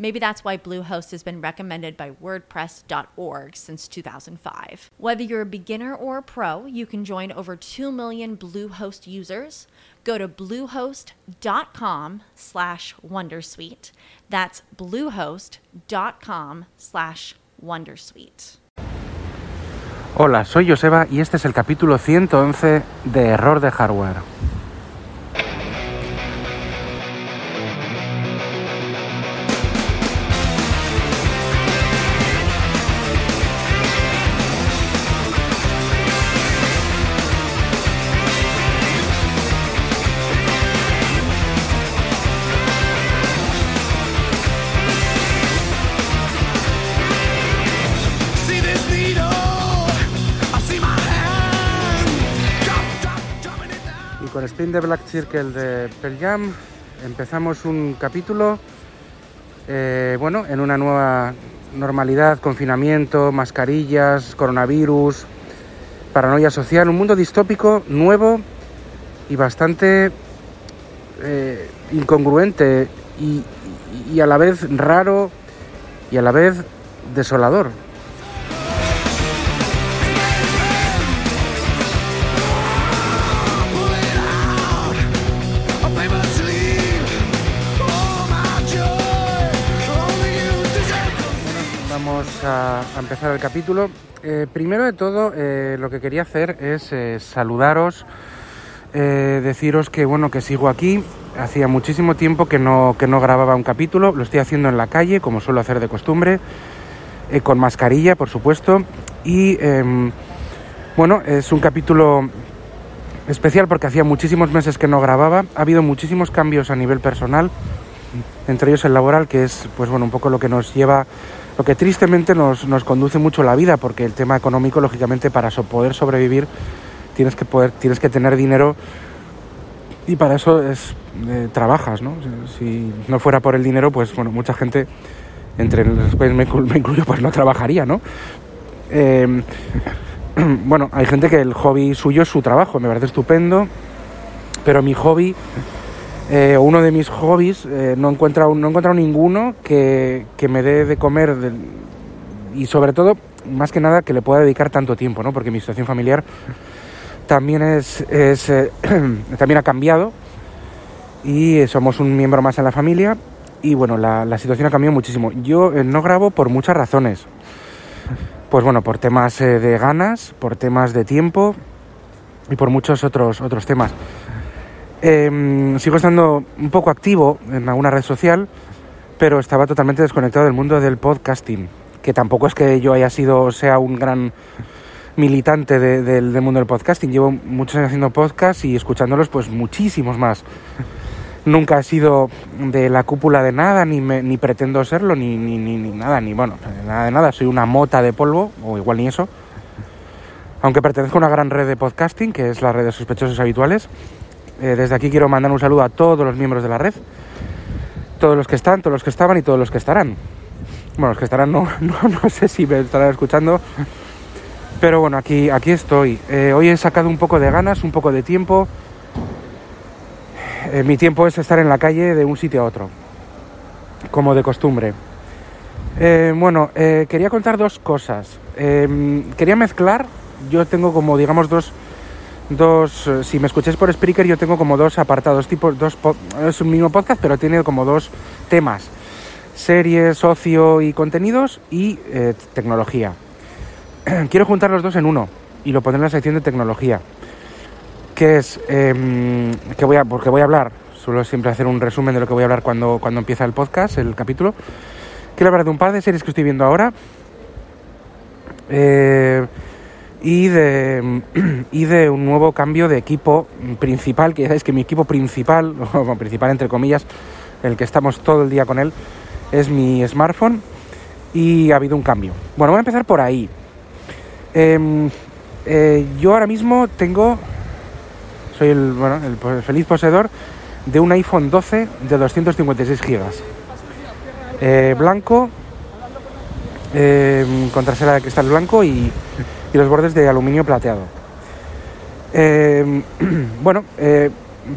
Maybe that's why Bluehost has been recommended by WordPress.org since 2005. Whether you're a beginner or a pro, you can join over 2 million Bluehost users. Go to bluehost.com slash wondersuite. That's bluehost.com slash wondersuite. Hola, soy Joseba y este es el capítulo 111 de Error de Hardware. The Black Circle de Pearl Jam empezamos un capítulo, eh, bueno, en una nueva normalidad, confinamiento, mascarillas, coronavirus, paranoia social, un mundo distópico nuevo y bastante eh, incongruente y a la vez raro y a la vez desolador. Empezar el capítulo. Eh, primero de todo, eh, lo que quería hacer es eh, saludaros, deciros que bueno que sigo aquí. Hacía muchísimo tiempo que no, que no grababa un capítulo. Lo estoy haciendo en la calle, como suelo hacer de costumbre, con mascarilla, por supuesto. Y em, bueno, es un capítulo especial porque hacía muchísimos meses que no grababa. Ha habido muchísimos cambios a nivel personal, entre ellos el laboral, que es pues bueno, un poco lo que nos lleva, lo que tristemente nos, nos conduce mucho la vida, porque el tema económico, lógicamente, para so- poder sobrevivir tienes que poder, tienes que tener dinero y para eso es eh, trabajas, ¿no? Si no fuera por el dinero, pues bueno, mucha gente, entre los me, inclu- me incluyo, pues no trabajaría, ¿no? Eh, bueno, hay gente que el hobby suyo es su trabajo, me parece estupendo, pero mi hobby, eh, uno de mis hobbies, eh, no, he encontrado, no he encontrado ninguno que, que me dé de comer y sobre todo, más que nada, que le pueda dedicar tanto tiempo, ¿no? Porque mi situación familiar también es, es, eh, también ha cambiado y somos un miembro más en la familia y bueno, la, la situación ha cambiado muchísimo. Yo no grabo por muchas razones. Pues bueno, por temas de ganas, por temas de tiempo y por muchos otros, otros temas. Em, sigo estando un poco activo en alguna red social, pero estaba totalmente desconectado del mundo del podcasting, que tampoco es que yo haya sido, sea, un gran militante de- del, mundo del podcasting. Llevo muchos años haciendo podcast y escuchándolos pues muchísimos más. Nunca he sido de la cúpula de nada, ni, me- ni pretendo serlo, ni, ni, ni, ni nada, ni bueno, nada de nada. Soy una mota de polvo, o igual ni eso. Aunque pertenezco a una gran red de podcasting, que es la red de sospechosos habituales. Eh, desde aquí quiero mandar un saludo a todos los miembros de la red. Todos los que están, todos los que estaban y todos los que estarán. Bueno, los que estarán no, no, no sé si me estarán escuchando. Pero bueno, aquí, aquí estoy. Eh, hoy he sacado un poco de ganas, un poco de tiempo. Eh, mi tiempo es estar en la calle de un sitio a otro, como de costumbre. Bueno, quería contar dos cosas. Quería mezclar, yo tengo como, digamos, dos, dos eh, si me escucháis por Spreaker, yo tengo como dos apartados, tipo, dos, es un mismo podcast, pero tiene como dos temas. Series, ocio y contenidos y eh, tecnología. Quiero juntar los dos en uno y lo pondré en la sección de tecnología. Que es, em, que voy a, porque voy a hablar suelo siempre hacer un resumen de lo que voy a hablar cuando, cuando empieza el podcast, el capítulo. Quiero hablar de un par de series que estoy viendo ahora. Eh, y de, y de un nuevo cambio de equipo principal, que ya sabéis que mi equipo principal, o principal entre comillas, el que estamos todo el día con él, es mi smartphone y ha habido un cambio. Bueno, voy a empezar por ahí. Em, eh, yo ahora mismo tengo, soy el, bueno, el feliz poseedor de un iPhone 12 de 256 gigas. Eh, blanco, eh, con trasera de cristal blanco y, y los bordes de aluminio plateado. Eh, bueno, eh,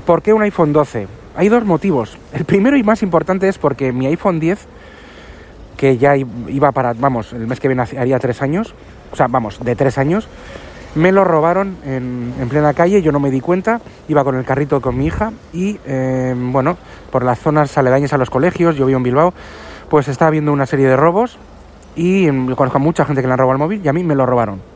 ¿por qué un iPhone 12? Hay dos motivos. El primero y más importante es porque mi iPhone 10, que ya iba para, vamos, el mes que viene haría tres años, o sea, vamos, de tres años, me lo robaron en, en plena calle, yo no me di cuenta, iba con el carrito con mi hija y, eh, bueno, por las zonas aledañas a los colegios, yo vivo en Bilbao, pues estaba viendo una serie de robos y yo conozco a mucha gente que le han robado el móvil y a mí me lo robaron.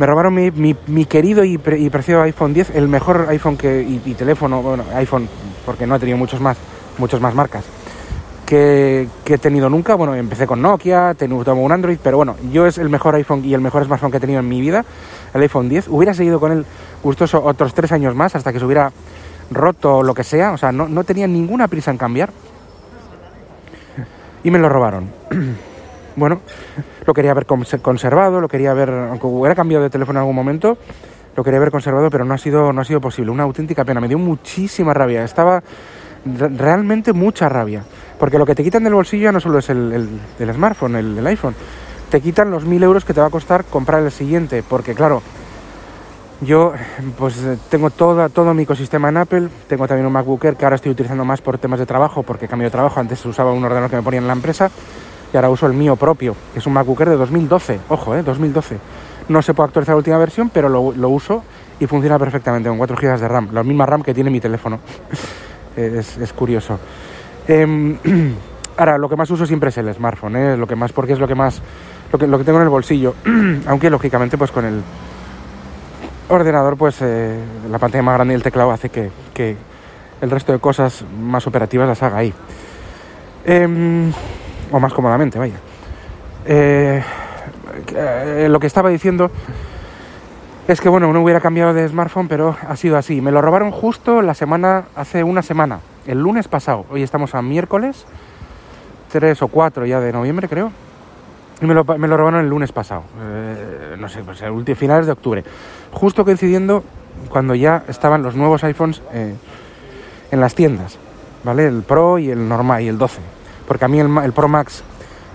Me robaron mi, mi- mi querido y, pre- preciado iPhone 10, el mejor iPhone que, y, teléfono, bueno, iPhone, porque no he tenido muchos más, muchas más marcas, que, que he tenido nunca. Bueno, empecé con Nokia, tengo un Android, pero bueno, yo es el mejor iPhone y el mejor smartphone que he tenido en mi vida, el iPhone 10. Hubiera seguido con él gustoso otros tres años más hasta que se hubiera roto o lo que sea, o sea, no, no tenía ninguna prisa en cambiar. Y me lo robaron. bueno, lo quería haber conse- conservado, lo quería haber, aunque hubiera cambiado de teléfono en algún momento, lo quería haber conservado, pero no ha sido, no ha sido posible. Una auténtica pena, me dio muchísima rabia. Estaba re- realmente mucha rabia. Porque lo que te quitan del bolsillo ya no solo es el, el- smartphone, el, iPhone. Te quitan los mil euros que te va a costar comprar el siguiente. Porque claro, yo pues tengo toda, todo mi ecosistema en Apple, tengo también un MacBook Air que ahora estoy utilizando más por temas de trabajo, porque cambio de trabajo, antes usaba un ordenador que me ponían en la empresa y ahora uso el mío propio, que es un MacBook Air de 2012, ojo, eh, 2012. No se puede actualizar la última versión, pero lo, uso y funciona perfectamente con 4 GB de RAM, la misma RAM que tiene mi teléfono. es, es curioso. Em, ahora, lo que más uso siempre es el smartphone, ¿eh? lo que más, porque es lo que más, lo que, lo que tengo en el bolsillo, aunque lógicamente pues con el ordenador, pues eh, la pantalla más grande y el teclado hace que, que el resto de cosas más operativas las haga ahí. O más cómodamente, vaya. Eh, eh, lo que estaba diciendo es que, bueno, no hubiera cambiado de smartphone, pero ha sido así. Me lo robaron justo la semana, hace una semana, el lunes pasado. Hoy estamos a miércoles, 3 o 4 ya de noviembre, creo. Y me lo, me lo robaron el lunes pasado, eh, no sé, pues ulti- finales de octubre. Justo coincidiendo cuando ya estaban los nuevos iPhones en las tiendas, ¿vale? El Pro y el normal y el 12. Porque a mí el, el Pro Max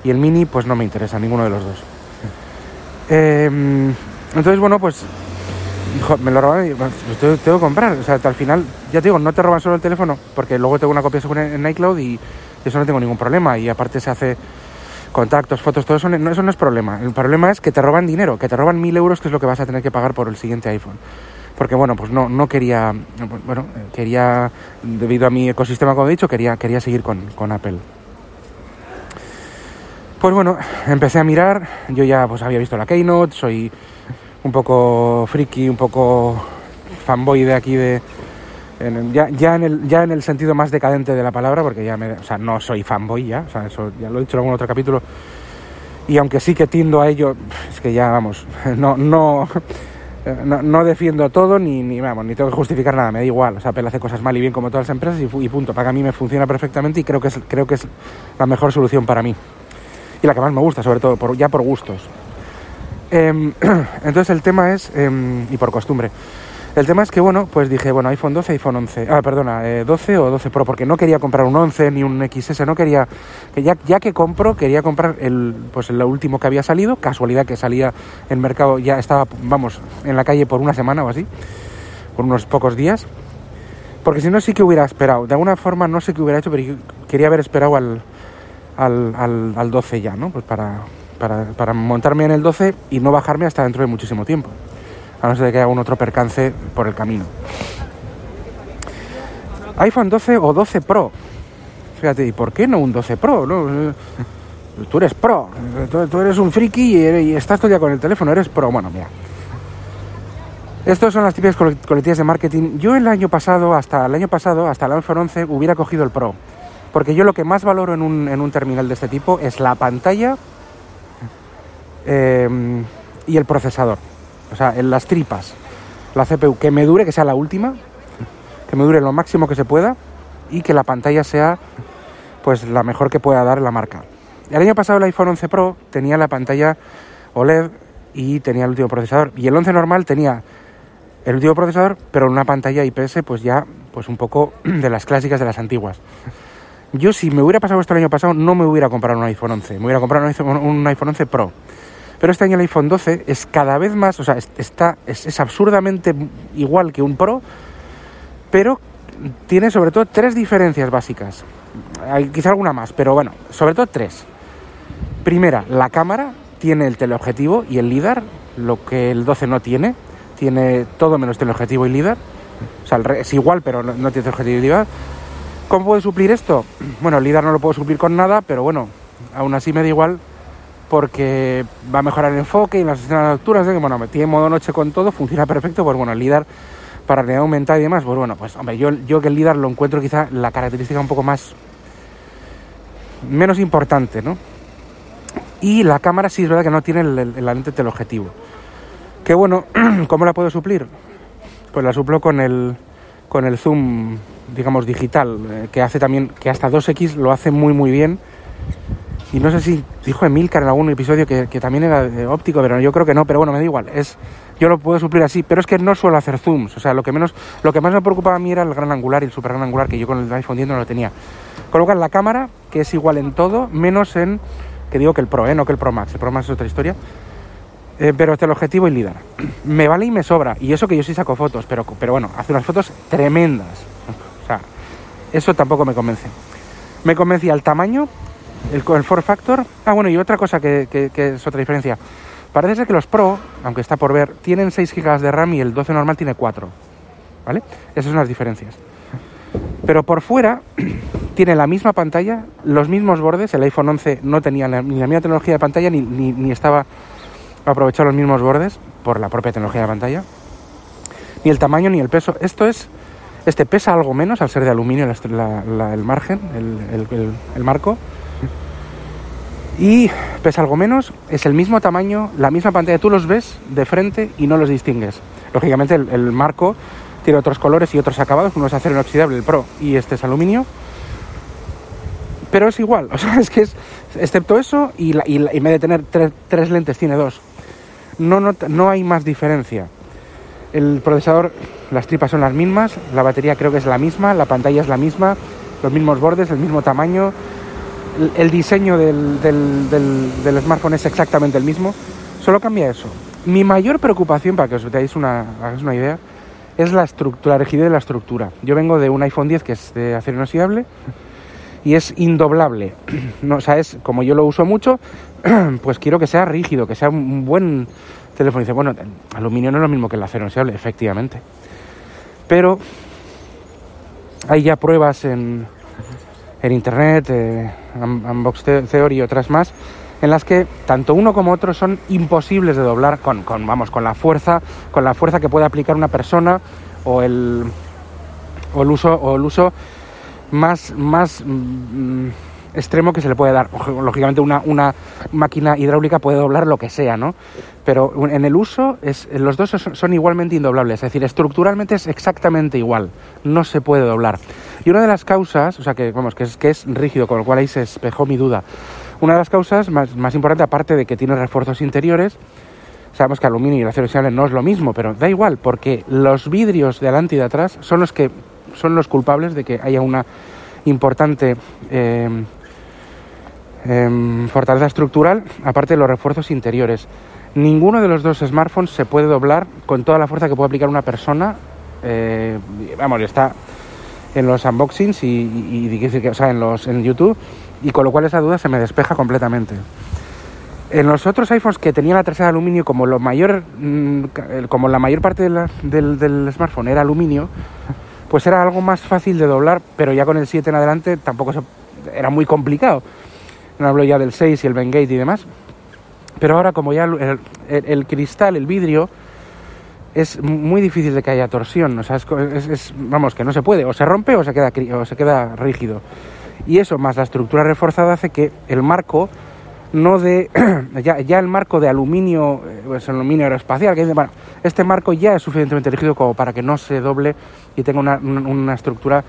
y el Mini pues no me interesa, ninguno de los dos. Eh, entonces, bueno, pues jo, me lo robaron y pues, lo tengo, tengo que comprar. O sea, al final, ya te digo, no te roban solo el teléfono, porque luego tengo una copia segura en iCloud y eso no tengo ningún problema. Y aparte se hace contactos, fotos, todo eso no, eso no es problema. El problema es que te roban dinero, que te roban mil euros, que es lo que vas a tener que pagar por el siguiente iPhone. Porque bueno, pues no, no quería, bueno, quería, debido a mi ecosistema, como he dicho, quería, quería seguir con, con Apple. Pues bueno, empecé a mirar, yo ya pues había visto la Keynote, soy un poco friki, un poco fanboy de aquí de... ya, ya, en el, ya en el sentido más decadente de la palabra, porque ya me, o sea, no soy fanboy ya, o sea, eso ya lo he dicho en algún otro capítulo, y aunque sí que tiendo a ello, es que ya, vamos, no, no, no, defiendo todo ni, ni, vamos, ni tengo que justificar nada, me da igual, o sea, Apple hace cosas mal y bien como todas las empresas y, y punto, para mí me funciona perfectamente y creo que es, creo que es la mejor solución para mí y la que más me gusta, sobre todo, por, ya por gustos. Em, entonces el tema es, em, y por costumbre, el tema es que, bueno, pues dije, bueno, iPhone 12, iPhone 11, ah, perdona, eh, 12 o 12 Pro, porque no quería comprar un 11 ni un XS, no quería, que ya, que compro, quería comprar el, pues el último que había salido, casualidad que salía en mercado, ya estaba, vamos, en la calle por una semana o así, por unos pocos días, porque si no sí que hubiera esperado, de alguna forma no sé qué hubiera hecho, pero quería haber esperado al, al, al, al 12 ya, ¿no? Pues para, para, para montarme en el 12 y no bajarme hasta dentro de muchísimo tiempo. A no ser que haya un otro percance por el camino. iPhone 12 o 12 Pro. Fíjate, ¿y por qué no un 12 Pro? no? Eh, Tú eres pro, tú, eres un friki y, estás todo el con el teléfono, eres pro. Bueno, mira. Estos son las típicas cole- coletillas de marketing. Yo el año pasado, hasta el año pasado, hasta el iPhone 11, hubiera cogido el Pro. Porque yo lo que más valoro en un, en un terminal de este tipo es la pantalla eh, y el procesador. O sea, en las tripas. La CPU, que me dure, que sea la última, que me dure lo máximo que se pueda y que la pantalla sea pues la mejor que pueda dar la marca. El año pasado el iPhone 11 Pro tenía la pantalla OLED y tenía el último procesador. Y el 11 normal tenía el último procesador, pero una pantalla IPS pues ya pues un poco de las clásicas de las antiguas. Yo si me hubiera pasado esto el año pasado no me hubiera comprado un iPhone 11, me hubiera comprado un iPhone, un iPhone 11 Pro. Pero este año el iPhone 12 es cada vez más, o sea, es- está, es, absurdamente igual que un Pro, pero tiene sobre todo tres diferencias básicas. Hay quizá alguna más, pero bueno, sobre todo tres. Primera, la cámara tiene el teleobjetivo y el LIDAR, lo que el 12 no tiene. Tiene todo menos teleobjetivo y LIDAR. O sea, es igual, pero no, no tiene teleobjetivo y LIDAR. ¿Cómo puede suplir esto? Bueno, el LIDAR no lo puedo suplir con nada, pero bueno, aún así me da igual porque va a mejorar el enfoque y las escenas nocturnas, ¿eh? que bueno, me tiene modo noche con todo, funciona perfecto, pues bueno, el LIDAR para realidad aumentada y demás, pues bueno, pues hombre, yo, yo que el LIDAR lo encuentro quizá la característica un poco más menos importante, ¿no? Y la cámara sí es verdad que no tiene el, el- la lente teleobjetivo. Que bueno, ¿cómo la puedo suplir? Pues la suplo con el con el zoom, digamos, digital, eh, que hace también, que hasta 2x lo hace muy muy bien. Y no sé si dijo Emilcar en algún episodio que, que también era eh, óptico, pero yo creo que no, pero bueno, me da igual. Es, yo lo puedo suplir así, pero es que no suelo hacer zooms. O sea, lo que menos, lo que más me preocupaba a mí era el gran angular y el super gran angular, que yo con el iPhone 10 no lo tenía. Colocan la cámara, que es igual en todo, menos en, que digo que el Pro, ¿eh? no que el Pro Max. El Pro Max es otra historia. Eh, pero este el objetivo y LIDAR. Me vale y me sobra. Y eso que yo sí saco fotos, pero, pero bueno, hace unas fotos tremendas. Eso tampoco me convence. Me convencía el tamaño, el, el factor. Ah, bueno, y otra cosa que, es otra diferencia. Parece ser que los Pro, aunque está por ver, tienen 6 GB de RAM y el 12 normal tiene 4. ¿Vale? Esas son las diferencias. Pero por fuera tiene la misma pantalla, los mismos bordes. El iPhone 11 no tenía ni la misma tecnología de pantalla ni, ni, ni estaba aprovechado los mismos bordes por la propia tecnología de pantalla. Ni el tamaño ni el peso. Esto es. Este pesa algo menos al ser de aluminio el margen, el, marco. Y pesa algo menos, es el mismo tamaño, la misma pantalla. Tú los ves de frente y no los distingues. Lógicamente el, marco tiene otros colores y otros acabados. Uno es acero inoxidable, el Pro, y este es aluminio. Pero es igual, o sea, es que es, excepto eso, y, la, y, la- en vez de tener tres lentes, tiene dos. No, no, no hay más diferencia. El procesador, las tripas son las mismas, la batería creo que es la misma, la pantalla es la misma, los mismos bordes, el mismo tamaño, el, diseño del, del- del- smartphone es exactamente el mismo, solo cambia eso. Mi mayor preocupación, para que os deis una, hagáis una idea, es la, estructura, la rigidez de la estructura. Yo vengo de un iPhone 10 que es de acero inoxidable y es indoblable. No, o sea, es, como yo lo uso mucho, pues quiero que sea rígido, que sea un buen teléfono. Dice, bueno, aluminio no es lo mismo que el acero inoxidable, efectivamente. Pero hay ya pruebas en, en internet, eh, Un- Unbox The- Theory y otras más, en las que tanto uno como otro son imposibles de doblar con, con, vamos, con la fuerza, con la fuerza que puede aplicar una persona o el, o el uso, o el uso más, más mm, extremo que se le puede dar. Lógicamente una, una máquina hidráulica puede doblar lo que sea, ¿no? Pero en el uso es, los dos son, igualmente indoblables, es decir, estructuralmente es exactamente igual, no se puede doblar. Y una de las causas, o sea que vamos, que es, que es rígido, con lo cual ahí se espejó mi duda. Una de las causas más, más importante, aparte de que tiene refuerzos interiores, Sabemos que aluminio y el acero inoxidable no es lo mismo, pero da igual, porque los vidrios de adelante y de atrás son los que son los culpables de que haya una importante eh, em, fortaleza estructural, aparte de los refuerzos interiores. Ninguno de los dos smartphones se puede doblar con toda la fuerza que puede aplicar una persona. eh, vamos, está en los unboxings y, en los en YouTube y con lo cual esa duda se me despeja completamente. En los otros iPhones que tenían la trasera de aluminio, como lo mayor, mm, como la mayor parte del, del smartphone era aluminio, pues era algo más fácil de doblar, pero ya con el 7 en adelante tampoco se- era muy complicado. No hablo ya del 6 y el Bengate y demás. Pero ahora como ya el, cristal, el vidrio, es muy difícil de que haya torsión, o sea, es, es- es- vamos, que no se puede, o se rompe o se queda, o se queda rígido. Y eso, más la estructura reforzada, hace que el marco no de, ya, el marco de aluminio, eh, pues aluminio aeroespacial, que dice, bueno, este marco ya es suficientemente rígido como para que no se doble y tenga una, una- estructura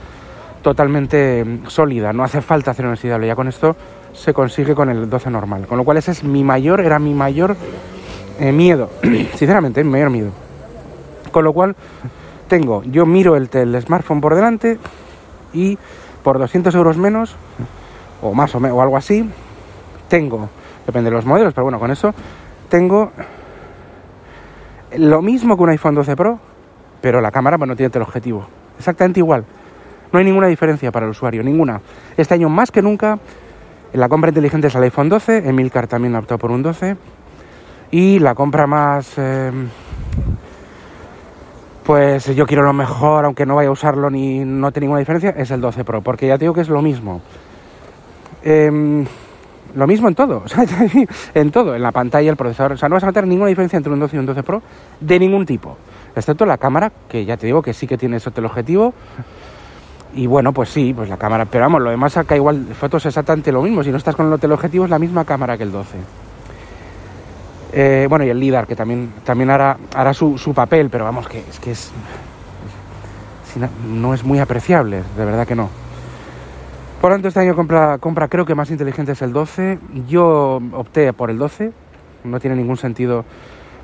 totalmente mm, sólida, no hace falta hacer inoxidable, ya con esto se consigue con el 12 normal, con lo cual ese es mi mayor, era mi mayor eh, miedo, sinceramente, mi mayor miedo. Con lo cual, tengo, yo miro el, el smartphone por delante y por 200 euros menos, o más o, me- o algo así, tengo, depende de los modelos, pero bueno, con eso, tengo lo mismo que un iPhone 12 Pro, pero la cámara pues, no tiene teleobjetivo. Exactamente igual. No hay ninguna diferencia para el usuario, ninguna. Este año más que nunca, la compra inteligente es el iPhone 12, Emilcar también ha por un 12, y la compra más... eh, pues yo quiero lo mejor, aunque no vaya a usarlo ni no tiene ninguna diferencia, es el 12 Pro, porque ya te digo que es lo mismo. Em, lo mismo en todo, en todo, en la pantalla, el procesador, o sea, no vas a notar ninguna diferencia entre un 12 y un 12 Pro de ningún tipo, excepto la cámara, que ya te digo que sí que tiene eso teleobjetivo. Y bueno, pues sí, pues la cámara, pero vamos, lo demás saca igual fotos exactamente lo mismo, si no estás con el teleobjetivo es la misma cámara que el 12. Eh, bueno, y el LIDAR, que también, también hará, hará su, su papel, pero vamos, que es que es. no- es muy apreciable, de verdad que no. Por tanto, este año compra, compra creo que más inteligente es el 12. Yo opté por el 12. No tiene ningún sentido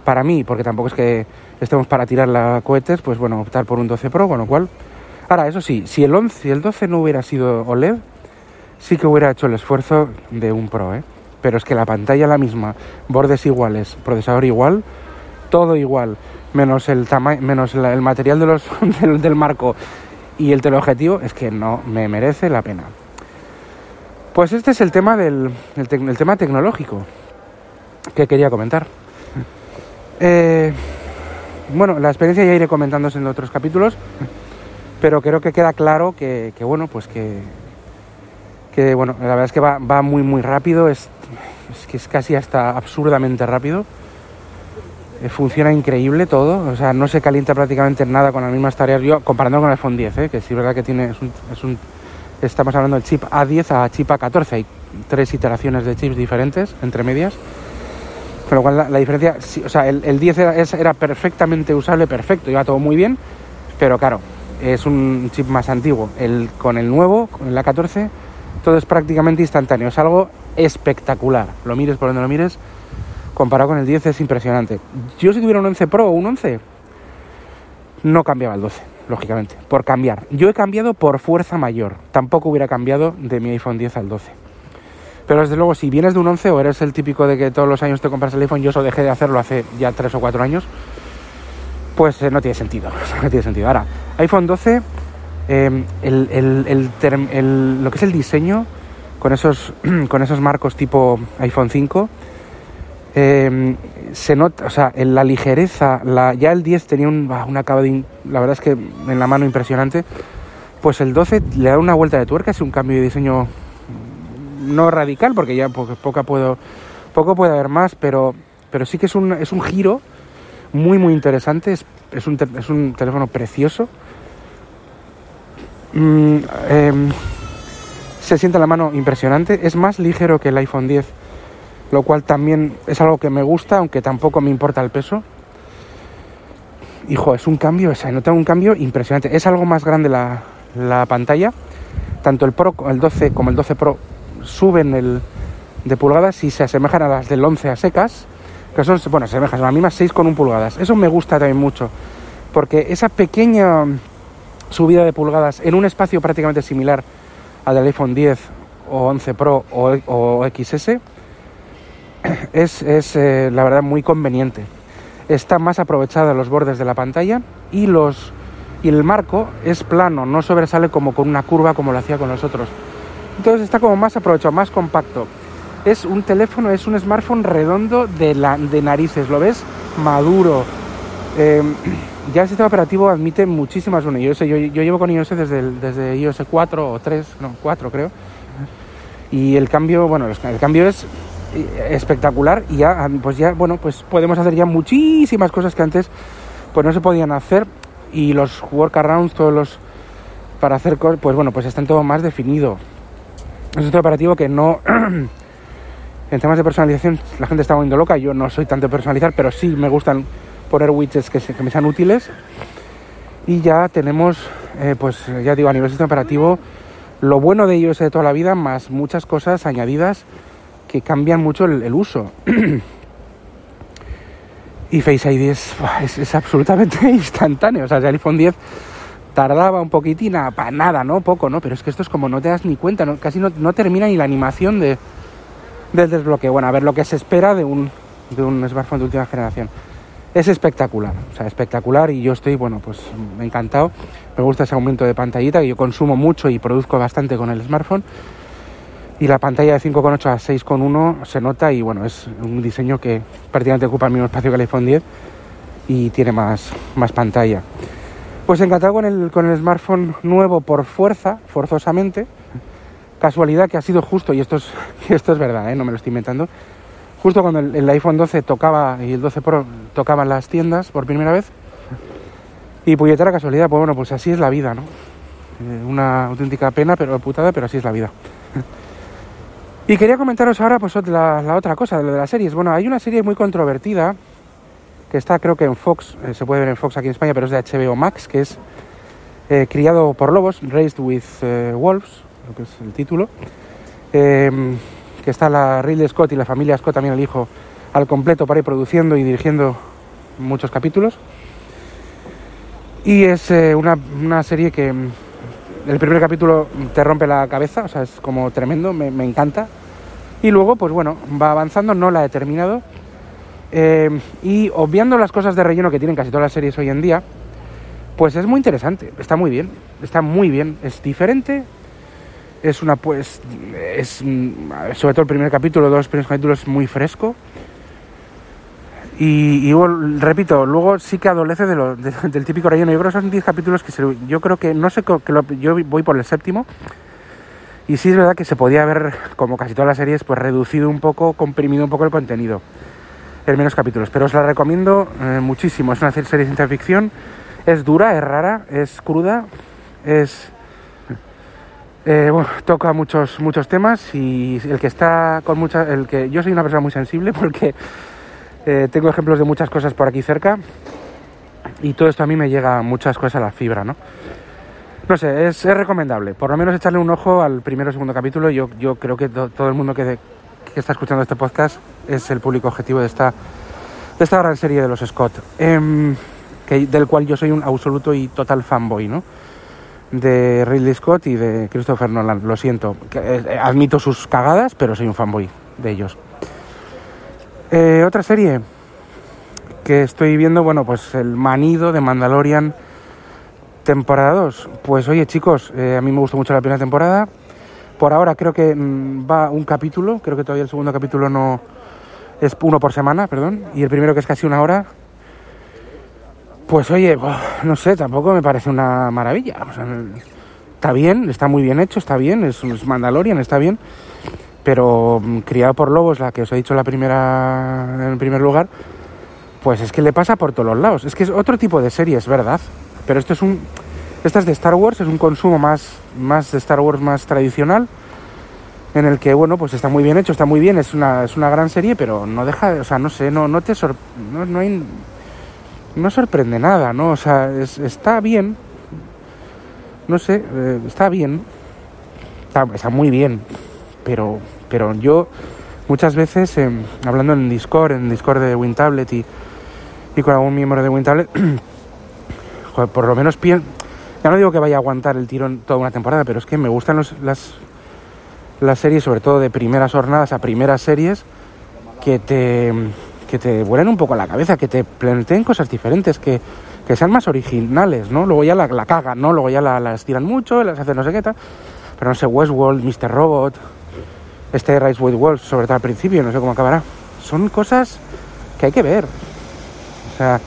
para mí, porque tampoco es que estemos para tirar la cohetes, pues bueno, optar por un 12 Pro, con lo cual. Ahora, eso sí, si el 11 y el 12 no hubiera sido OLED, sí que hubiera hecho el esfuerzo de un Pro, ¿eh? Pero es que la pantalla la misma, bordes iguales, procesador igual, todo igual, menos el tamaño, menos el material de los, del, marco y el teleobjetivo, es que no me merece la pena. Pues este es el tema del el tema tecnológico que quería comentar. Eh, bueno, la experiencia ya iré comentándose en otros capítulos, pero creo que queda claro que, bueno, pues que, que bueno, la verdad es que va, va muy muy rápido, es, que es casi hasta absurdamente rápido. Eh, funciona increíble todo, o sea, no se calienta prácticamente nada con las mismas tareas. Yo comparando con el iPhone 10, ¿eh? que sí es verdad que tiene, es un, es un- estamos hablando del chip A10 a chip A14, hay tres iteraciones de chips diferentes entre medias. Con lo cual la, diferencia, sí, o sea, el, el 10 era, es- era perfectamente usable, perfecto, iba todo muy bien, pero claro, es un chip más antiguo. El, con el nuevo, con el A14, todo es prácticamente instantáneo, es algo espectacular. Lo mires por donde lo mires, comparado con el 10 es impresionante. Yo si tuviera un 11 Pro o un 11, no cambiaba el 12, lógicamente, por cambiar. Yo he cambiado por fuerza mayor, tampoco hubiera cambiado de mi iPhone 10 al 12. Pero desde luego, si vienes de un 11 o eres el típico de que todos los años te compras el iPhone, yo eso dejé de hacerlo hace ya 3 o 4 años, pues eh, no tiene sentido. no tiene sentido. Ahora, iPhone 12, eh, el, el- el lo que es el diseño, con esos, con esos marcos tipo iPhone 5, eh, se nota, o sea, en la ligereza, la, ya el 10 tenía un, un acabado, in- la verdad es que en la mano impresionante, pues el 12 le da una vuelta de tuerca, es un cambio de diseño no radical, porque ya po- poca puedo, poco puede haber más, pero, pero sí que es un, es un giro muy, muy interesante, es, es, un, es un teléfono precioso. Mm, em, se siente la mano impresionante, es más ligero que el iPhone 10, lo cual también es algo que me gusta, aunque tampoco me importa el peso. Hijo, es un cambio, o sea, nota un cambio impresionante. Es algo más grande la, la pantalla. Tanto el Pro, el 12 como el 12 Pro suben el de pulgadas y se asemejan a las del 11 a secas, que son, bueno, se asemejan, son las mismas 6 con 1 pulgadas. Eso me gusta también mucho, porque esa pequeña subida de pulgadas en un espacio prácticamente similar al del iPhone 10 o 11 Pro o, o XS es, es, eh, la verdad muy conveniente. Está más aprovechada los bordes de la pantalla y los y el marco es plano, no sobresale como con una curva como lo hacía con los otros. Entonces está como más aprovechado, más compacto. Es un teléfono, es un smartphone redondo de, la, de narices, lo ves maduro. Eh, ya el sistema operativo admite muchísimas bueno, iOS. Yo, yo llevo con iOS desde, desde iOS 4 o 3, no, 4 creo. Y el cambio, bueno, el cambio es eh, espectacular y ya, pues ya, bueno, pues podemos hacer ya muchísimas cosas que antes pues no se podían hacer y los workarounds, todos los para hacer cosas, pues bueno, pues están todo más definido. Es un sistema operativo que no en temas de personalización la gente está volviendo loca, yo no soy tanto de personalizar, pero sí me gustan poner widgets que, me sean útiles. Y ya tenemos, eh, pues ya digo, a nivel sistema operativo, lo bueno de ellos de toda la vida, más muchas cosas añadidas que cambian mucho el, uso. y Face ID es, es, absolutamente instantáneo. O sea, el iPhone 10 tardaba un poquitín, para nada, ¿no? Poco, ¿no? Pero es que esto es como no te das ni cuenta, casi no termina ni la animación de, del desbloqueo. Bueno, a ver lo que se espera de un, de un smartphone de última generación. Es espectacular, o sea, espectacular y yo estoy, bueno, pues encantado. Me gusta ese aumento de pantallita que yo consumo mucho y produzco bastante con el smartphone. Y la pantalla de 5,8 a 6,1 se nota y bueno, es un diseño que prácticamente ocupa el mismo espacio que el iPhone 10 y tiene más, más pantalla. Pues encantado con el, con el smartphone nuevo por fuerza, forzosamente. Casualidad que ha sido justo, y esto es, esto es verdad, ¿eh? no me lo estoy inventando, justo cuando el, iPhone 12 tocaba y el 12 Pro tocaban las tiendas por primera vez. Y puñetera casualidad, pues bueno, pues así es la vida, ¿no? Eh, una auténtica pena, pero putada, pero así es la vida. Y quería comentaros ahora pues la, otra cosa, lo de las series. Bueno, hay una serie muy controvertida que está creo que en Fox, eh, se puede ver en Fox aquí en España, pero es de HBO Max, que es Criado por Lobos, Raised with Wolves, lo que es el título. Eh, que está la Ridley Scott y la familia Scott, también el hijo, al completo para ir produciendo y dirigiendo muchos capítulos. Y es eh, una, una serie que mm, el primer capítulo te rompe la cabeza, o sea, es como tremendo, me, me encanta. Y luego, pues bueno, va avanzando, no la he terminado. Eh, y obviando las cosas de relleno que tienen casi todas las series hoy en día, pues es muy interesante, está muy bien, está muy bien, es diferente, es una pues, es mm, sobre todo el primer capítulo, dos primeros capítulos muy fresco. Y, y repito, luego sí que adolece de lo- de- del típico relleno. Yo creo son 10 capítulos que se- yo creo que, no sé, que yo voy por el séptimo. Y sí es verdad que se podía haber, como casi todas las series, pues reducido un poco, comprimido un poco el contenido en menos capítulos. Pero os la recomiendo eh, muchísimo. Es una serie de ciencia ficción. Es dura, es rara, es cruda, es... eh, bueno, toca muchos muchos temas y el que está con muchas... El que, yo soy una persona muy sensible porque eh, tengo ejemplos de muchas cosas por aquí cerca y todo esto a mí me llega muchas cosas a la fibra, ¿no? No sé, es, recomendable. Por lo menos echarle un ojo al primero o segundo capítulo. Yo, yo creo que to- todo el mundo que, está escuchando este podcast es el público objetivo de esta, de esta gran serie de los Scott. Em, del cual yo soy un absoluto y total fanboy, ¿no? De Ridley Scott y de Christopher Nolan. Lo siento. Que, eh, admito sus cagadas, pero soy un fanboy de ellos. Eh, otra serie que estoy viendo, bueno, pues el manido de Mandalorian temporada 2. Pues oye chicos, eh, a mí me gustó mucho la primera temporada. Por ahora creo que mm, va un capítulo, creo que todavía el segundo capítulo no es uno por semana, perdón, y el primero que es casi una hora. Pues oye, buah, no sé, tampoco me parece una maravilla. O sea, está bien, está muy bien hecho, está bien, es, es Mandalorian, está bien, pero mm, criado por lobos, la que os he dicho la primera, en primer lugar, pues es que le pasa por todos los lados. Es que es otro tipo de serie, es verdad. Pero esto es un. Esta es de Star Wars, es un consumo más, más de Star Wars más tradicional. En el que, bueno, pues está muy bien hecho, está muy bien, es una, es una gran serie, pero no deja, o sea, no sé, no, no te sor- no, no hay, no sorprende nada, ¿no? O sea, es- está bien, no sé, eh, está bien, está, está muy bien, pero, pero yo muchas veces, eh, hablando en Discord, en Discord de WinTablet y, y con algún miembro de WinTablet, por lo menos pienso, ya no digo que vaya a aguantar el tirón toda una temporada, pero es que me gustan los- las, las series, sobre todo de primeras jornadas a primeras series, que te, que te vuelen un poco la cabeza, que te planteen cosas diferentes, que, que sean más originales, ¿no? Luego ya la, la cagan, ¿no? Luego ya la, las tiran mucho, las hacen no sé qué tal. Pero no sé, Westworld, Mr. Robot, este Rise with Wolves, sobre todo al principio, no sé cómo acabará. Son cosas que hay que ver. O sea,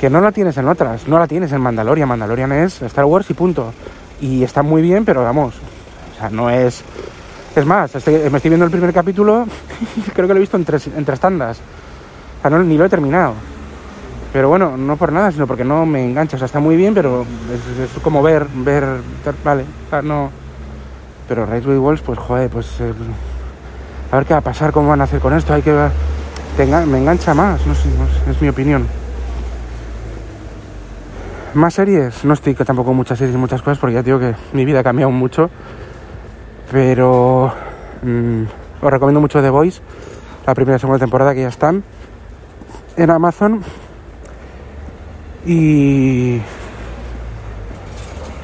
que no la tienes en otras, no la tienes en Mandalorian. Mandalorian es Star Wars y punto. Y está muy bien, pero vamos, o sea, no es... Es más, me estoy viendo el primer capítulo, creo que lo he visto en tres, en tres tandas. O sea, no- ni lo he terminado. Pero bueno, no por nada, sino porque no me engancha. O sea, está muy bien, pero es, es como ver, ver, vale, no. Pero Race with Wolves, pues joder, pues a ver qué va a pasar, cómo van a hacer con esto. Hay que ver. me engancha más, no sé, no es mi opinión. Más series, no estoy que tampoco muchas series y muchas cosas porque ya digo que mi vida ha cambiado mucho. Pero mm, os recomiendo mucho The Voice, la primera y segunda temporada que ya están en Amazon. Y.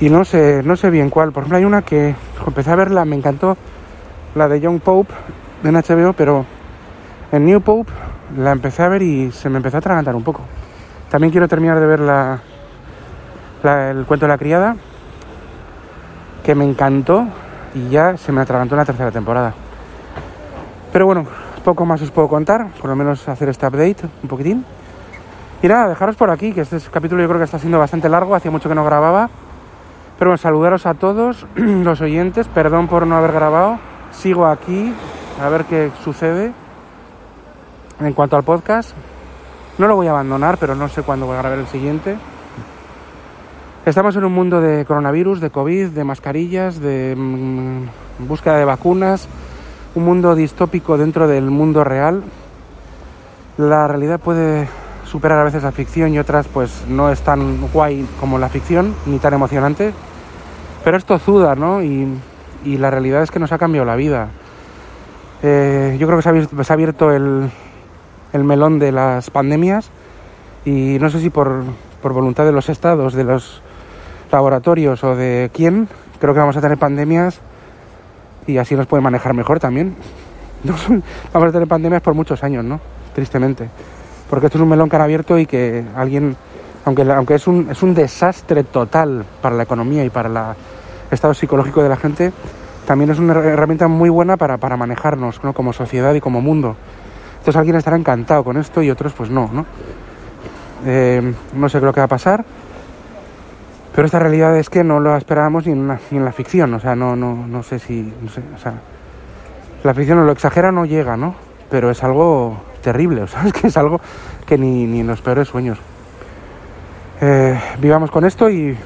Y no sé, no sé bien cuál. Por ejemplo, hay una que empecé a verla, me encantó, la de Young Pope en HBO, pero en New Pope la empecé a ver y se me empezó a atragantar un poco. También quiero terminar de ver la, la- el cuento de la criada, que me encantó y ya se me atragantó la tercera temporada. Pero bueno, poco más os puedo contar, por lo menos hacer este update un poquitín. Y nada, dejaros por aquí, que este capítulo yo creo que está siendo bastante largo, hacía mucho que no grababa. Pero bueno, saludaros a todos los oyentes, perdón por no haber grabado, sigo aquí, a ver qué sucede. En cuanto al podcast, no lo voy a abandonar, pero no sé cuándo voy a grabar el siguiente. Estamos en un mundo de coronavirus, de COVID, de mascarillas, de mm, búsqueda de vacunas, un mundo distópico dentro del mundo real. La realidad puede superar a veces la ficción y otras pues no es tan guay como la ficción, ni tan emocionante. Pero es tozuda, ¿no? Y, la realidad es que nos ha cambiado la vida. Eh, yo creo que se ha se abierto el, el melón de las pandemias y no sé si por voluntad de los estados, de los laboratorios o de quién, creo que vamos a tener pandemias y así nos puede manejar mejor también. vamos a tener pandemias por muchos años, ¿no? Tristemente. Porque esto es un melón que han abierto y que alguien, aunque, aunque es, un, es un desastre total para la economía y para el estado psicológico de la gente, también es una her- herramienta muy buena para, para manejarnos ¿no? como sociedad y como mundo. Entonces alguien estará encantado con esto y otros pues no, ¿no? Eh, no sé qué lo que va a pasar, pero esta realidad es que no lo esperábamos ni en, una- ni en la ficción, o sea, no, no, no sé si, no sé, o sea, la ficción o lo exagera no llega, ¿no? Pero es algo terrible, o sea, es que es algo que ni, ni en los peores sueños. Eh, vivamos con esto y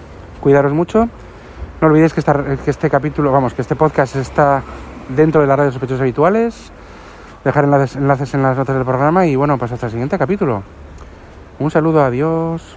cuidaros mucho. No olvidéis que, esta- que este capítulo, vamos, que este podcast está dentro de las redes sospechosos habituales. Dejar enlaces, enlaces en las notas del programa y bueno, pues hasta el siguiente capítulo. Un saludo, adiós.